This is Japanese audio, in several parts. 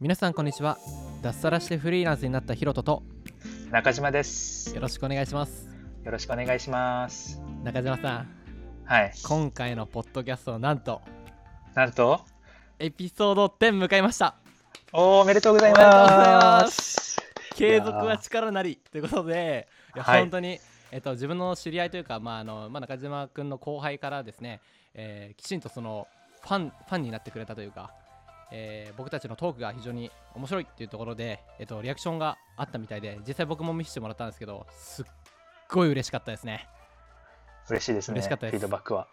皆さんこんにちは脱サラしてフリーランスになったヒロトと中島です。よろしくお願いしますよろしくお願いします。中島さんはい。今回のポッドキャストなんとなんと、エピソード10迎えましたおーおめでとうございおめでとうございま。ます継続は力なりということでいや、はい本当に、えっと、自分の知り合いというか、まああのまあ、中島君の後輩からですね、えーきちんとそのファンファンになってくれたというか、えー僕たちのトークが非常に面白いっていうところで、えっと、リアクションがあったみたいで実際僕も見せてもらったんですけどすっごい嬉しかったですね嬉しいですね。嬉しかったですフィードバックは。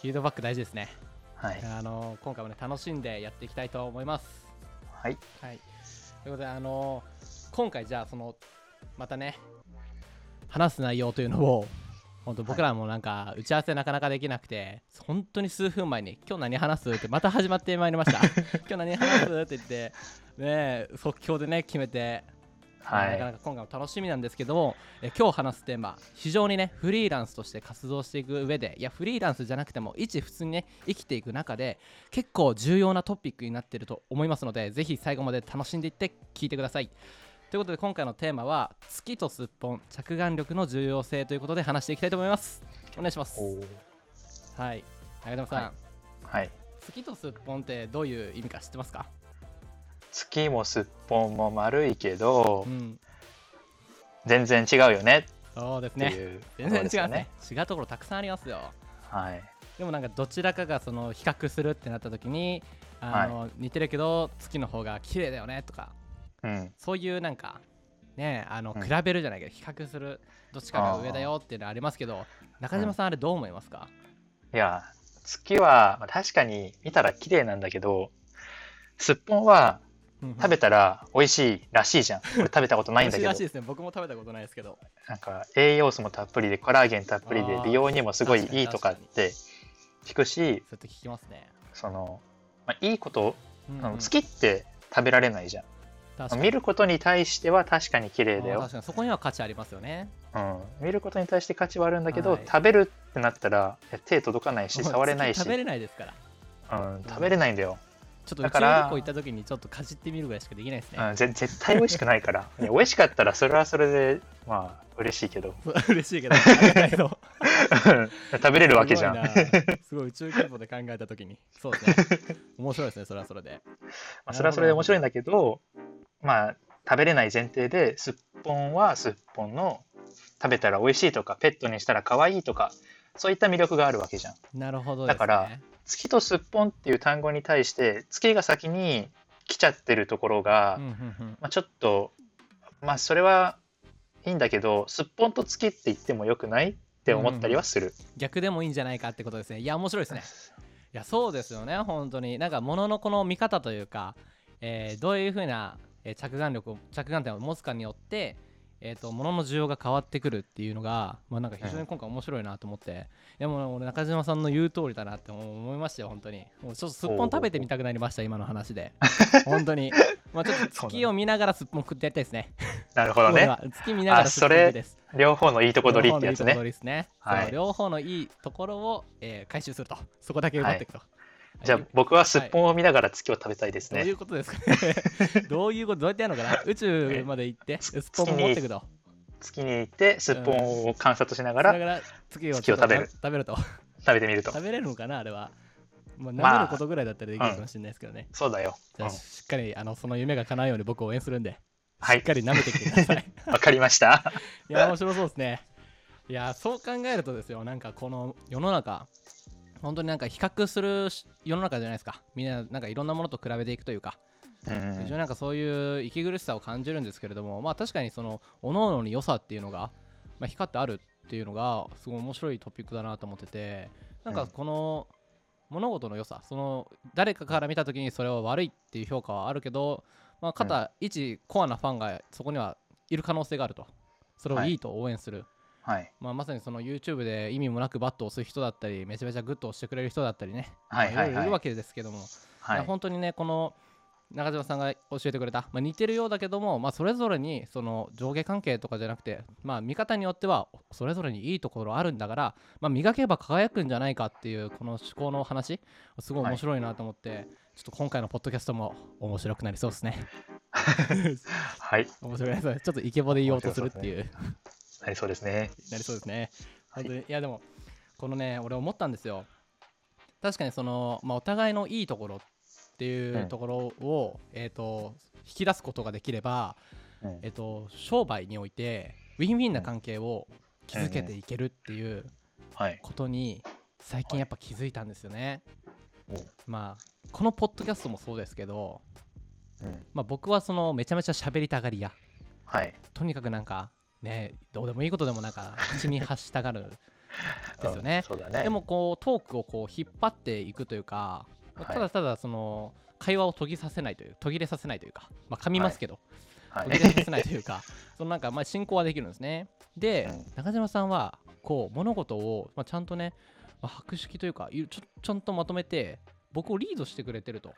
フィードバック大事ですね、はい。あの今回もね楽しんでやっていきたいと思いますはい。はい。ということで、あの今回じゃあ、その、またね、話す内容というのを、本当僕らもなんか打ち合わせなかなかできなくて、本当に数分前に、今日何話すってまた始まってまいりました。今日何話すって言って、ねえ、即興でね、決めて、は。なかないか今回も楽しみなんですけども、え今日話すテーマ非常にねフリーランスとして活動していく上でいやフリーランスじゃなくても一普通にね生きていく中で結構重要なトピックになっていると思いますのでぜひ最後まで楽しんでいって聞いてくださいということで今回のテーマは月とすっぽん着眼力の重要性ということで話していきたいと思います。お願いします。はい。中島さん、ははい。月とすっぽんってどういう意味か知ってますか？月もすっぽんも丸いけどう、ん。全然違うよね。そうですね。いうと全然違うね。違うところたくさんありますよ。はい。でもなんかどちらかがその比較するってなった時にあの、似てるけど月の方が綺麗だよねとかうん。そういうなんかねあのうん。比べるじゃないけど比較するどっちかが上だよっていうのありますけど中島さんあれどう思いますか、いや、月は、まあ確かに見たら綺麗なんだけど、すっぽんは食べたら美味しいらしいじゃん。これ食べたことないんだけど。らしい。ですね。僕も食べたことないですけど。なんか栄養素もたっぷりでコラーゲンたっぷりで美容にもすごいいいとかって聞くしそ聞きますね、その、まあ、いいこと、うん。あの月って食べられないじゃん、見ることに対しては確かに綺麗だよ。あー確、かに。そこには価値ありますよね。うん、見ることに対して価値はあるんだけど、はい。食べるってなったら手届かないし触れないし、月食べれないですから。うん、食べれないんだよ、ちょっと宇宙だから旅行行った時にちょっとかじってみるぐらいしかできないですね、うん、ぜ絶対美味しくないから。いや美味しかったらそれはそれでまあ嬉しいけど。嬉しいけど食べれるわけじゃん。すごいな。すごい宇宙規模で考えたときに。そうですね。面白いですね、それはそれで。まあ、それはそれで面白いんだけど、まあ、食べれない前提で、すっぽんはすっぽんの食べたら美味しいとか、ペットにしたら可愛いとか、そういった魅力があるわけじゃん。なるほどね。だから月とすっぽんっていう単語に対して、月が先に来ちゃってるところが、うんうんうんまあ、ちょっと、まあ、それはいいんだけど、すっぽんと月って言ってもよくないって思ったりはする。逆でもいいんじゃないかってことですね。いや、面白いですね。いや、そうですよね、本当に。なんか、もののこの見方というか、えーどういうふうな、えー着眼力を、着眼点を持つかによって、えー、と物の需要が変わってくるっていうのが、まあ、なんか非常に今回面白いなと思って、でも俺中島さんの言う通りだなって思いましたよ本当に。もうちょっとすっぽん食べてみたくなりました今の話で。本当に。まあちょっと月を見ながらすっぽん食ってやりたいですね。なるほどね。月見ながらすっぽん食です。両方のいいとこ取りってやつ両方のいいとこね。両方のいいところを、えー回収すると。そこだけ奪っていくと。じゃあ僕はすっぽんを見ながら月を食べたいですね。どういうことですかね どういうことどうやってやるのかな宇宙まで行って、えスッポンを持っていくと。月に行ってすっぽんを観察しながら月を食べる食べると。食べてみると食べれるのかな？あれは。まあ、まあ舐めることぐらいだったらできるかもしれないですけどね。そうだよ、じゃあ、うんしっかりあのその夢が叶うように僕を応援するんで、はいしっかり舐めてきてください。わかりました いや、面白そうですね。いや、そう考えるとですよ、なんかこの世の中、本当になんか比較するし世の中じゃないですか。みんな、なんかいろんなものと比べていくというか、うん非常になんかそういう息苦しさを感じるんですけれども、まあ確かにその、各々に良さっていうのが、まあ、光ってあるっていうのが、すごい面白いトピックだなと思ってて、なんかこの、物事の良さ、その誰かから見たときにそれは悪いっていう評価はあるけど、まあ、肩、一コアなファンがそこにはいる可能性があると。それをいいと応援する。はいまあ、まさにその YouTube で意味もなくバットを押す人だったりめちゃめちゃグッと押してくれる人だったりね、はいはいはい。まあろろいるわけですけども、はい。本当にねこの中島さんが教えてくれた、まあ、似てるようだけども、まあ、それぞれにその上下関係とかじゃなくて、まあ、見方によってはそれぞれにいいところあるんだから、まあ、磨けば輝くんじゃないかっていうこの思考の話すごい面白いなと思って、ちょっと今回のポッドキャストも面白くなりそうですね。はい。面白くなりそうです。ちょっとイケボで言おうとするっていう、なりそうですね。なりそうですね。はい本当にいやでも、このね、俺思ったんですよ。確かにその、まあ、お互いのいいところっていううんところを、えっ、と、引き出すことができれば、うんえっ、と、商売において、ウィンウィンな関係を築けていけるっていうはい。ことに、最近やっぱ気づいたんですよね。おまあ、このポッドキャストもそうですけど、うん。まあ、僕はそのめちゃめちゃ喋りたがりやはい。とにかくなんかねどうでもいいことでもなんか 口に発したがる。ですよね。うんね。でもこうトークをこう引っ張っていくというか、まあはい。ただただその会話を途切させないという途切れさせないというかまあ噛みますけど、はい。途切れさせないというか そのなんかまあ進行はできるんですね。で、うん。中島さんはこう物事を、まあ、ちゃんとね、まあ、博識というかいちょちゃんとまとめて僕をリードしてくれてると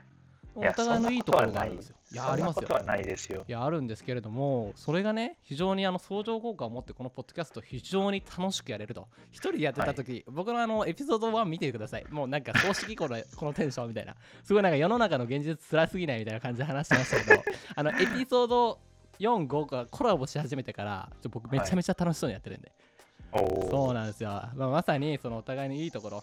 お互いのいいところがあるんですよ。い。やありますよ。ないですよ。いやあるんですけれどもそれがね非常にあの相乗効果を持ってこのポッドキャスト非常に楽しくやれると。一人でやってた時、僕のあのエピソード1見てください。もうなんか公式このこのテンションみたいな。すごいなんか世の中の現実辛すぎないみたいな感じで話してましたけどあのエピソード45がコラボし始めてからちょ僕めちゃめちゃ楽しそうにやってるんで、おお。そうなんですよ、まあ、まさにそのお互いのいいところ、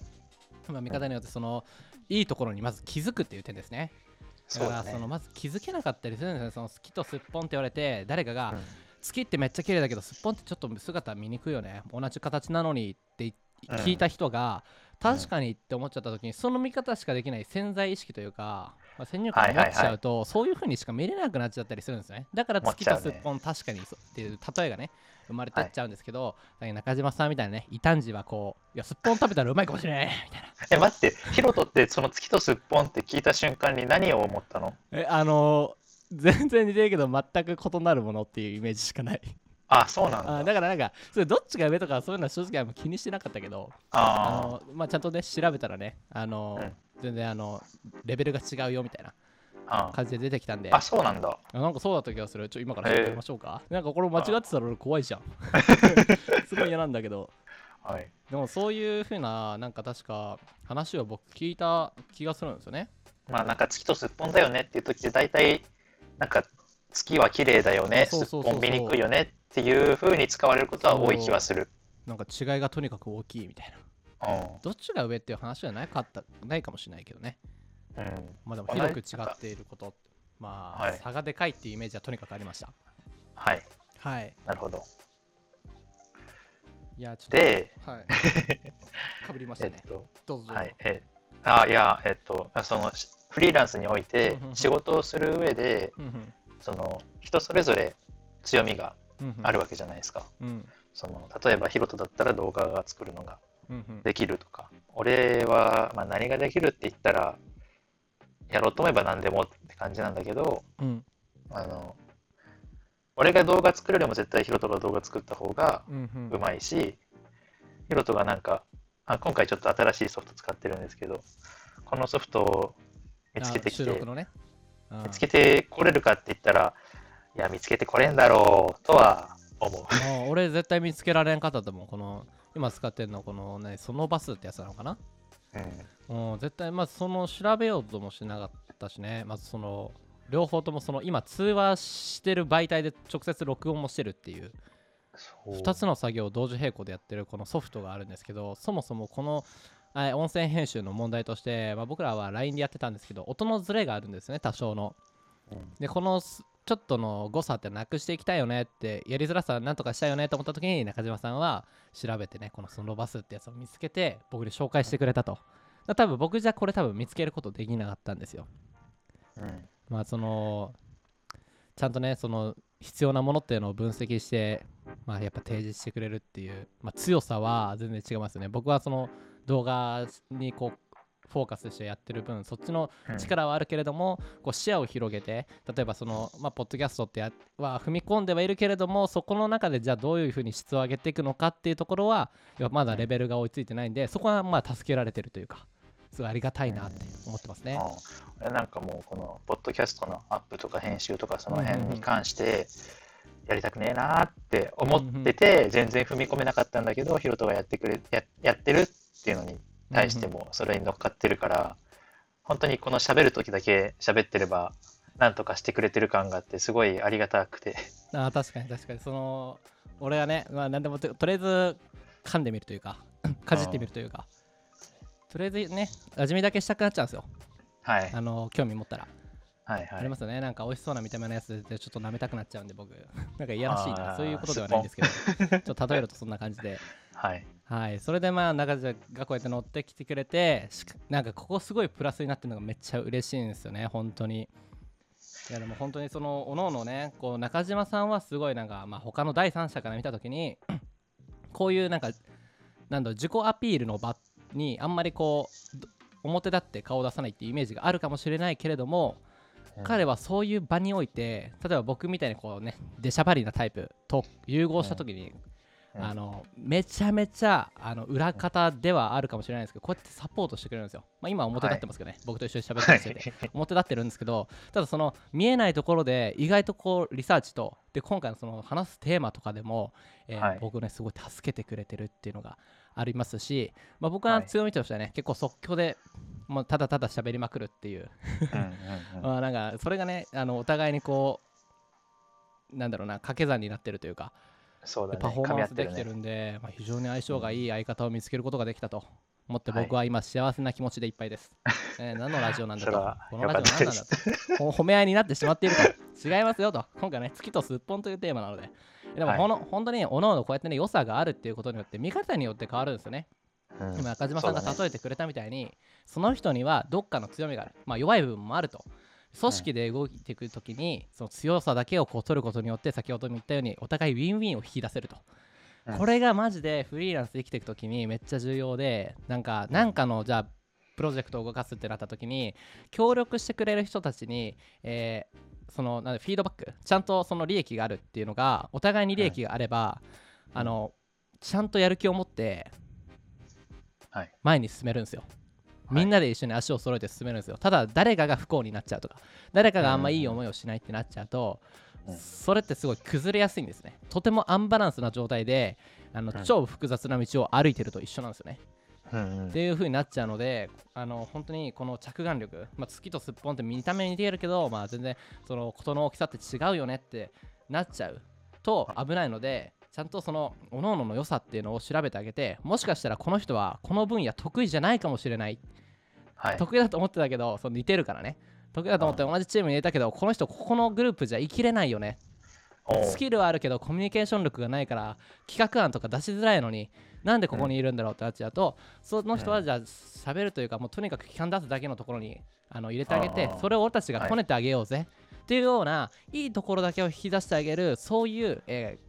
まあ、見方によってそのいいところにまず気づくっていう点ですね。だそうだね。からそのまず気づけなかったりするんですよ。ねその好きとすっぽんって言われて誰かが、うん。好きってめっちゃ綺麗だけどすっぽんってちょっと姿見にくいよね。同じ形なのにって聞いた人が、確かにって思っちゃった時にその見方しかできない潜在意識というか、まあ、先入観を持っちゃうと、そういう風にしか見れなくなっちゃったりするんですよね。だから月とすっぽん、確かにそうっていう例えがね生まれてっちゃうんですけど、だけど中島さんみたいなね異端児はこういやすっぽん食べたらうまいかもしれないみたいな。え、待って、ヒロトってその月とすっぽんって聞いた瞬間に何を思ったの？えあのー全然似てるけど全く異なるものっていうイメージしかない。あ、そうなんだ。あだからなんかそれどっちが上とかそういうのは正直あんま気にしてなかったけどああの、まあ、ちゃんとね調べたらねあの、うん全然あのレベルが違うよみたいなあ。感じで出てきたんであ、そうなんだ。あなんかそうだった気がするちょ今から調べましょうか、なんかこれ間違ってたら俺怖いじゃんすごい嫌なんだけどはい。でもそういうふうななんか確か話を僕聞いた気がするんですよねまあなんか月とすっぽんだよねっていう時って大体なんか月は綺麗だよね、すっぽん見にくいよねっていう風に使われることは多い気はする。なんか違いがとにかく大きいみたいなうん。どっちが上っていう話じゃなかったないかもしれないけどね。うん。まあでも広く違っていることまあ、はい。差がでかいっていうイメージはとにかくありました。はい。はい。なるほど。いやちょっとで、はい。かぶりましたね。えっと、どうぞ。はい。え、あ、いや、えっと、そのしフリーランスにおいて仕事をする上で、その人それぞれ強みがあるわけじゃないですか。うん。その例えばヒロトだったら動画が作るのができるとか、俺は、まあ、何ができるって言ったら、やろうと思えば何でもって感じなんだけど、うん。あの、俺が動画作るよりも絶対ヒロトが動画作った方がうんうん。うまいし、ヒロトがなんかあ、今回ちょっと新しいソフト使ってるんですけど、このソフトを見つけてあきて、ね。うん見つけてこれるかって言ったら、いや、見つけてこれんだろうとは思う。あ俺絶対見つけられんかったと思うこの今使ってるのこのねそのバスってやつなのかな？うんうん絶対まずその調べようともしなかったしね。まずその両方ともその今通話してる媒体で直接録音もしてるっていう。そう。2つの作業を同時並行でやってるこのソフトがあるんですけどそもそもこのあ音声編集の問題として、まあ、僕らは LINE でやってたんですけど音のズレがあるんですね多少の。うん。でこのすちょっとの誤差ってなくしていきたいよねってやりづらさなんとかしたいよねと思った時に中島さんは調べてねこのそのバスってやつを見つけて僕に紹介してくれたと。多分僕じゃこれ多分見つけることできなかったんですよ。うんまあそのちゃんとねその必要なものっていうのを分析してまあやっぱ提示してくれるっていう、まあ、強さは全然違いますね。僕はその動画にこうフォーカスしてやってる分そっちのうん力はあるけれども、こう視野を広げて例えばその、まあ、ポッドキャストってやは踏み込んではいるけれどもそこの中でじゃあどういうふうに質を上げていくのかっていうところはまだレベルが追いついてないんでそこはまあ助けられてるというかすごいありがたいなって思ってますね。うん俺なんかもうこのポッドキャストのアップとか編集とかその辺に関してやりたくねえなーって思ってて全然踏み込めなかったんだけどヒロトがやってくれややってるっていうのに対してもそれに乗っかってるから本当にこの喋る時だけ喋ってればなんとかしてくれてる感があってすごいありがたくて。あー確かに確かに。その俺がね、まあ、何でもととりあえず噛んでみるというかかじってみるというかとりあえずね味見だけしたくなっちゃうんですよ。はい。あの興味持ったら、はいはい。ありますよね。なんか美味しそうな見た目のやつでちょっと舐めたくなっちゃうんで僕。なんかいやらしいな。そういうことではないんですけど。ちょっと例えるとそんな感じで。はいはい。それでまあ中地がこうやって乗ってきてくれてなんかここすごいプラスになってるのがめっちゃ嬉しいんですよね。本当に。いやでも本当にそのおのおのねこう中島さんはすごいなんかまあ他の第三者から見た時に こういうなんかなんだ自己アピールの場にあんまりこうど表立って顔を出さないっていうイメージがあるかもしれないけれども彼はそういう場において例えば僕みたいにこうね出しゃばりなタイプと融合した時に、うんあのめちゃめちゃあの裏方ではあるかもしれないですけどこうやってサポートしてくれるんですよ、まあ、今は表立ってますけどね、僕と一緒に喋ってる人で表立ってるんですけどただその見えないところで意外とこうリサーチとで今回のその話すテーマとかでも、えーはい。僕ねすごい助けてくれてるっていうのがありますし、まあ、僕ははい。強みとしてはね、結構即興でもうただただ喋りまくるっていう。なんかそれがねあのお互いにこうなんだろうな掛け算になってるというかそうだねパフォーマンスできてるんで、まあ、非常に相性がいい相方を見つけることができたと思ってはい僕は今幸せな気持ちでいっぱいです。えー何のラジオなんだと？このラジオ何なんだと？ほ褒め合いになってしまっていると。違いますよと。今回ね、月とすっぽんというテーマなので。でも、はいほの本当におのおのこうやってね、良さがあるっていうことによって、見方によって変わるんですよね。うん今中島さんが例えてくれたみたいにそ,、の人にはどっかの強みがある、まあ、弱い部分もあると組織で動いていくときに、その強さだけをこう取ることによって先ほども言ったようにお互いウィンウィンを引き出せると、うん。これがマジでフリーランスで生きていくときにめっちゃ重要でなんかなんかのじゃあプロジェクトを動かすってなった時に協力してくれる人たちに、えーそのなんでフィードバックちゃんとその利益があるっていうのがお互いに利益があれば、うん。あのちゃんとやる気を持ってはい。前に進めるんですよ。みんなで一緒に足を揃えて進めるんですよ。ただ誰かが不幸になっちゃうとか誰かがあんまいい思いをしないってなっちゃうと、うんそれってすごい崩れやすいんですね。とてもアンバランスな状態であの、うん超複雑な道を歩いてると一緒なんですよね。うんうんっていう風になっちゃうのであの本当にこの着眼力、まあ、月とすっぽんって見た目に似てるけど、まあ、全然その事の大きさって違うよねってなっちゃうと危ないのでちゃんとその各々の良さっていうのを調べてあげてもしかしたらこの人はこの分野得意じゃないかもしれない。はい。得意だと思ってたけどその似てるからね。得意だと思って同じチームに入れたけどこの人ここのグループじゃ生きれないよね。スキルはあるけどコミュニケーション力がないから企画案とか出しづらいのになんでここにいるんだろうってなっちゃうと、その人はじゃあ喋るというかもうとにかく期間出すだけのところにあの入れてあげてそれを俺たちがこねてあげようぜ、っていうようないいところだけを引き出してあげるそういう、え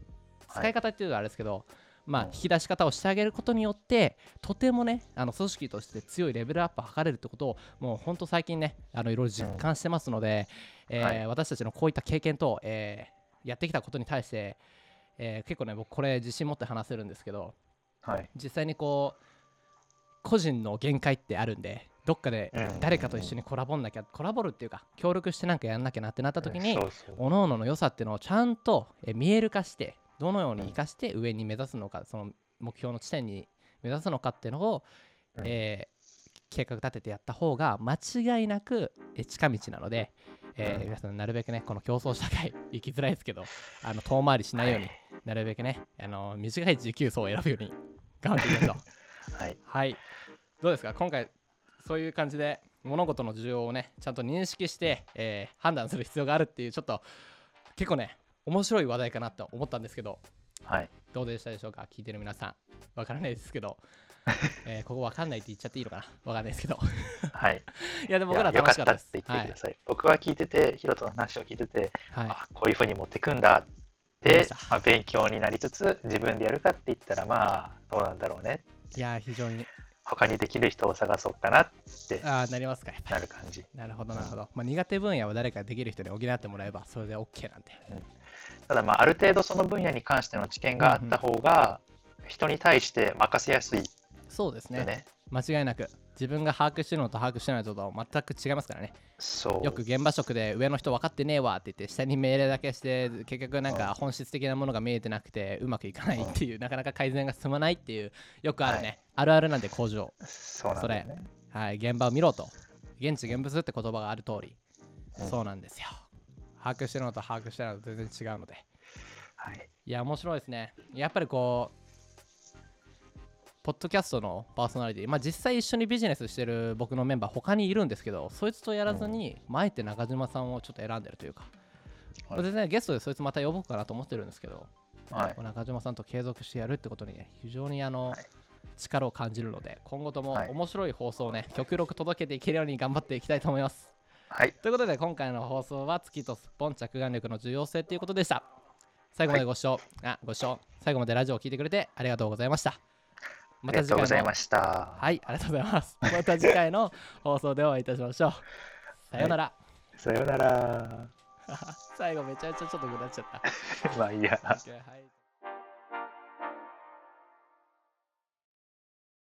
使い方っていうのはあれですけど、まあうん引き出し方をしてあげることによってとてもねあの組織として強いレベルアップを図れるってことをもう本当最近ねあのいろいろ実感してますので、えーはい。私たちのこういった経験と、えーやってきたことに対して、えー結構ね僕これ自信持って話せるんですけどはい。実際にこう個人の限界ってあるんでどっかでうん。誰かと一緒にコラボんなきゃコラボるっていうか協力してなんかやんなきゃなってなった時にそうそう各々の良さっていうのをちゃんとえ見える化してどのように生かして上に目指すのかその目標の地点に目指すのかっていうのを、うん。えー計画立ててやった方が間違いなくえ近道なので、えーうん。皆さんなるべくねこの競争社会生きづらいですけど あの遠回りしないように、なるべくねあの短い持久走を選ぶように頑張っていきましょう。はい。はい。どうですか？今回そういう感じで物事の需要をねちゃんと認識して、えー判断する必要があるっていうちょっと結構ね面白い話題かなと思ったんですけどはい。どうでしたでしょうか？聞いてる皆さん。わからないですけど、えーここわかんないって言っちゃっていいのかな？わかんないですけど。はい。いやでも僕ら楽しかったです。たって言ってください、僕は聞いててヒロトの話を聞いてて、はい、はいあこういうふうに持ってくんだで思いまあ、勉強になりつつ自分でやるかって言ったらまあどうなんだろうね。いやー非常に。他にできる人を探そうかなってあーなりますか。なる感じ。りなるほどなるほど、まあ、苦手分野は誰かできる人に補ってもらえばそれで OK なんでただまあある程度その分野に関しての知見があった方が人に対して任せやすいそうですね。間違いなく自分が把握してるのと把握してないのとは全く違いますからね。そう。よく現場職で上の人分かってねえわって言って下に命令だけして結局なんか本質的なものが見えてなくてうまくいかないっていうなかなか改善が進まないっていうよくあるね、はい。あるあるなんで工場そうなんだよね。はい。現場を見ろと。現地現物って言葉がある通り、うん。そうなんですよ把握してるのと把握してないのと全然違うので。はい。いや面白いですね。やっぱりこうポッドキャストのパーソナリティ。まあ実際一緒にビジネスしてる僕のメンバー他にいるんですけどそいつとやらずに前って中島さんをちょっと選んでるというか、はい。全然ゲストでそいつまた呼ぼうかなと思ってるんですけど、はい。中島さんと継続してやるってことにね非常にあの、はい。力を感じるので今後ともはい。面白い放送をね、極力届けていけるように頑張っていきたいと思いますはい。ということで今回の放送は月とすっぽん着眼力の重要性ということでした。最後までご視聴、あご視聴最後までラジオを聞いてくれてありがとうございました。あまりがとうございのました。はいありがとうございます。また次回の放送でお会いいたしましょう。さようなら、さようなら。最後めちゃめちゃちょっとぐだっちゃった。まあいいや。OK はい